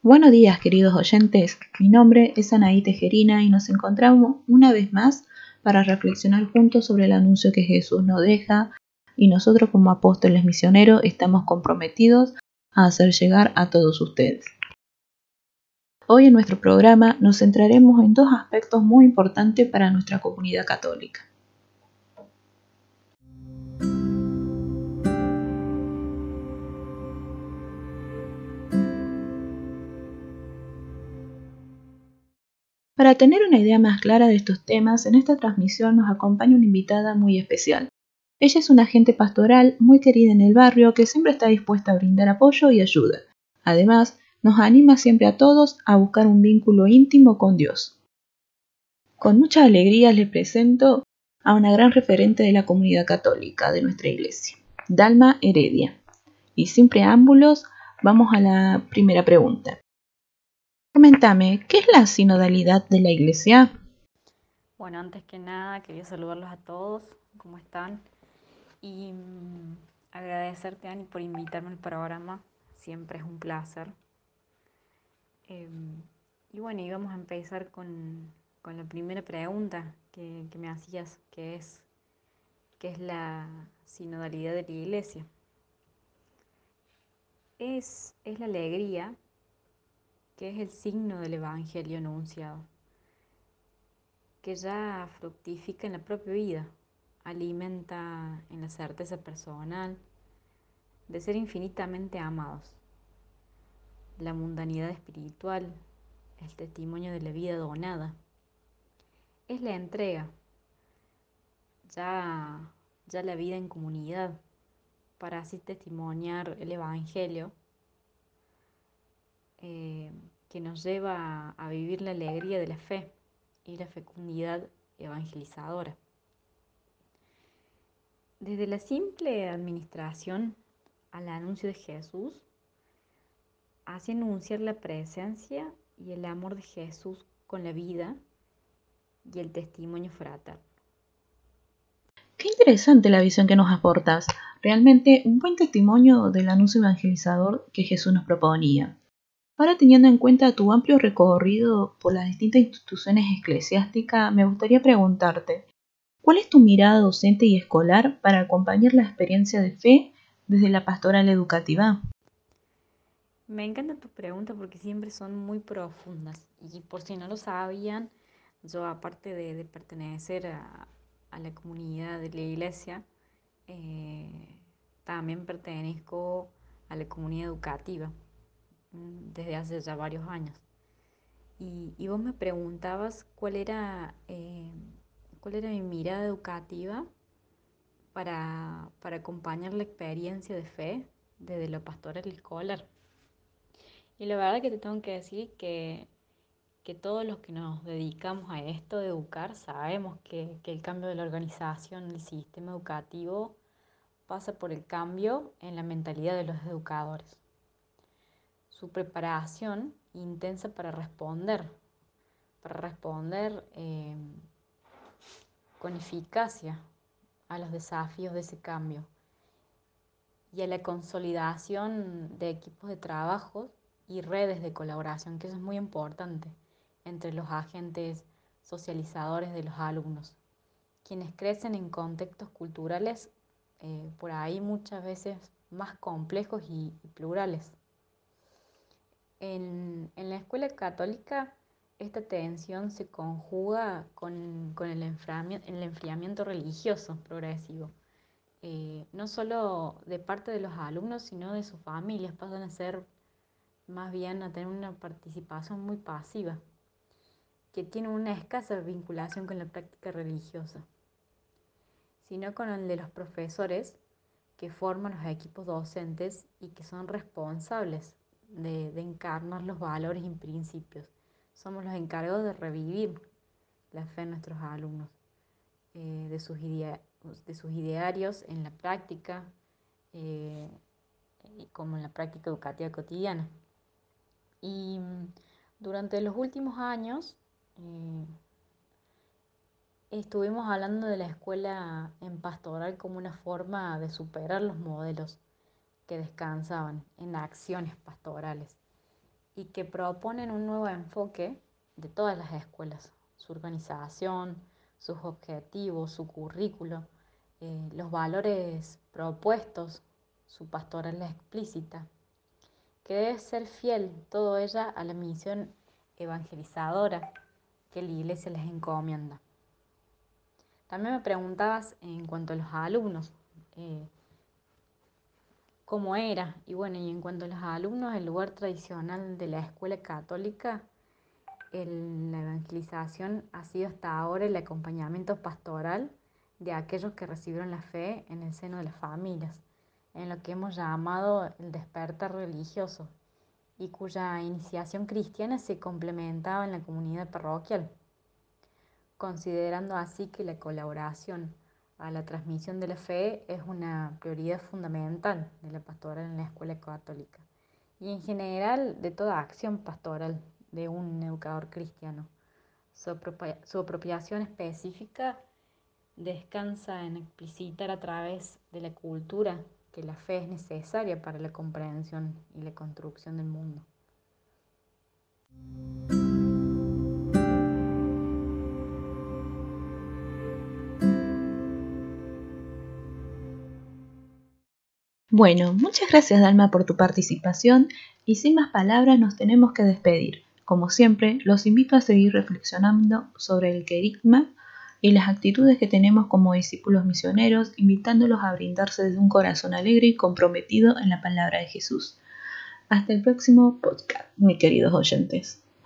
Buenos días, queridos oyentes. Mi nombre es Anaí Tejerina y nos encontramos una vez más para reflexionar juntos sobre el anuncio que Jesús nos deja y nosotros como apóstoles misioneros estamos comprometidos a hacer llegar a todos ustedes. Hoy en nuestro programa nos centraremos en dos aspectos muy importantes para nuestra comunidad católica. Para tener una idea más clara de estos temas, en esta transmisión nos acompaña una invitada muy especial. Ella es una agente pastoral muy querida en el barrio que siempre está dispuesta a brindar apoyo y ayuda. Además, nos anima siempre a todos a buscar un vínculo íntimo con Dios. Con mucha alegría les presento a una gran referente de la comunidad católica de nuestra iglesia, Dalma Heredia. Y sin preámbulos, vamos a la primera pregunta. Coméntame, ¿qué es la sinodalidad de la iglesia? Bueno, antes que nada quería saludarlos a todos, ¿cómo están? Y mm, agradecerte, Ani, por invitarme al programa, siempre es un placer. Em, y bueno, y vamos a empezar con, la primera pregunta que, me hacías, que es, ¿qué es la sinodalidad de la iglesia? Es, es la alegría que es el signo del Evangelio anunciado, que ya fructifica en la propia vida, alimenta en la certeza personal de ser infinitamente amados, la mundanidad espiritual, el testimonio de la vida donada, es la entrega, ya, ya la vida en comunidad, para así testimoniar el Evangelio eh, que nos lleva a, vivir la alegría de la fe y la fecundidad evangelizadora. Desde la simple administración al anuncio de Jesús, hace anunciar la presencia y el amor de Jesús con la vida y el testimonio fraterno. Qué interesante la visión que nos aportas. Realmente un buen testimonio del anuncio evangelizador que Jesús nos proponía. Ahora teniendo en cuenta tu amplio recorrido por las distintas instituciones eclesiásticas, me gustaría preguntarte, ¿cuál es tu mirada docente y escolar para acompañar la experiencia de fe desde la pastoral educativa? Me encanta tu pregunta porque siempre son muy profundas y por si no lo sabían, yo aparte de, pertenecer a, la comunidad de la iglesia, eh, también pertenezco a la comunidad educativa. Desde hace ya varios años. Y, vos me preguntabas cuál era, eh, cuál era mi mirada educativa para, acompañar la experiencia de fe desde lo pastoral escolar. Y la verdad que te tengo que decir que, que todos los que nos dedicamos a esto de educar sabemos que, que el cambio de la organización del sistema educativo pasa por el cambio en la mentalidad de los educadores su preparación intensa para responder, para responder em, con eficacia a los desafíos de ese cambio y a la consolidación de equipos de trabajo y redes de colaboración, que eso es muy importante entre los agentes socializadores de los alumnos, quienes crecen en contextos culturales eh, por ahí muchas veces más complejos y plurales. En, la escuela católica esta tensión se conjuga con, el, enfriamiento, religioso progresivo. Eh, no solo de parte de los alumnos, sino de sus familias, pasan a ser más bien a tener una participación muy pasiva, que tiene una escasa vinculación con la práctica religiosa, sino con el de los profesores que forman los equipos docentes y que son responsables de, encarnar los valores y principios. Somos los encargados de revivir la fe en nuestros alumnos, eh, de, sus de sus idearios en la práctica, eh, como en la práctica educativa cotidiana. Y mm, durante los últimos años eh, estuvimos hablando de la escuela en pastoral como una forma de superar los modelos que descansaban en acciones pastorales y que proponen un nuevo enfoque de todas las escuelas, su organización, sus objetivos, su currículo, eh, los valores propuestos, su pastoral explícita, que debe ser fiel todo ella a la misión evangelizadora que la iglesia les encomienda. También me preguntabas en cuanto a los alumnos, eh, cómo era. Y bueno, y en cuanto a los alumnos, el lugar tradicional de la escuela católica, la evangelización ha sido hasta ahora el acompañamiento pastoral de aquellos que recibieron la fe en el seno de las familias, en lo que hemos llamado el despertar religioso, y cuya iniciación cristiana se complementaba en la comunidad parroquial considerando así que la colaboración a la transmisión de la fe es una prioridad fundamental de la pastoral en la escuela católica y en general de toda acción pastoral de un educador cristiano. Su, apropiación específica descansa en explicitar a través de la cultura que la fe es necesaria para la comprensión y la construcción del mundo. Bueno, muchas gracias Dalma por tu participación y sin más palabras nos tenemos que despedir. Como siempre, los invito a seguir reflexionando sobre el querigma y las actitudes que tenemos como discípulos misioneros, invitándolos a brindarse desde un corazón alegre y comprometido en la palabra de Jesús. Hasta el próximo podcast, mis queridos oyentes.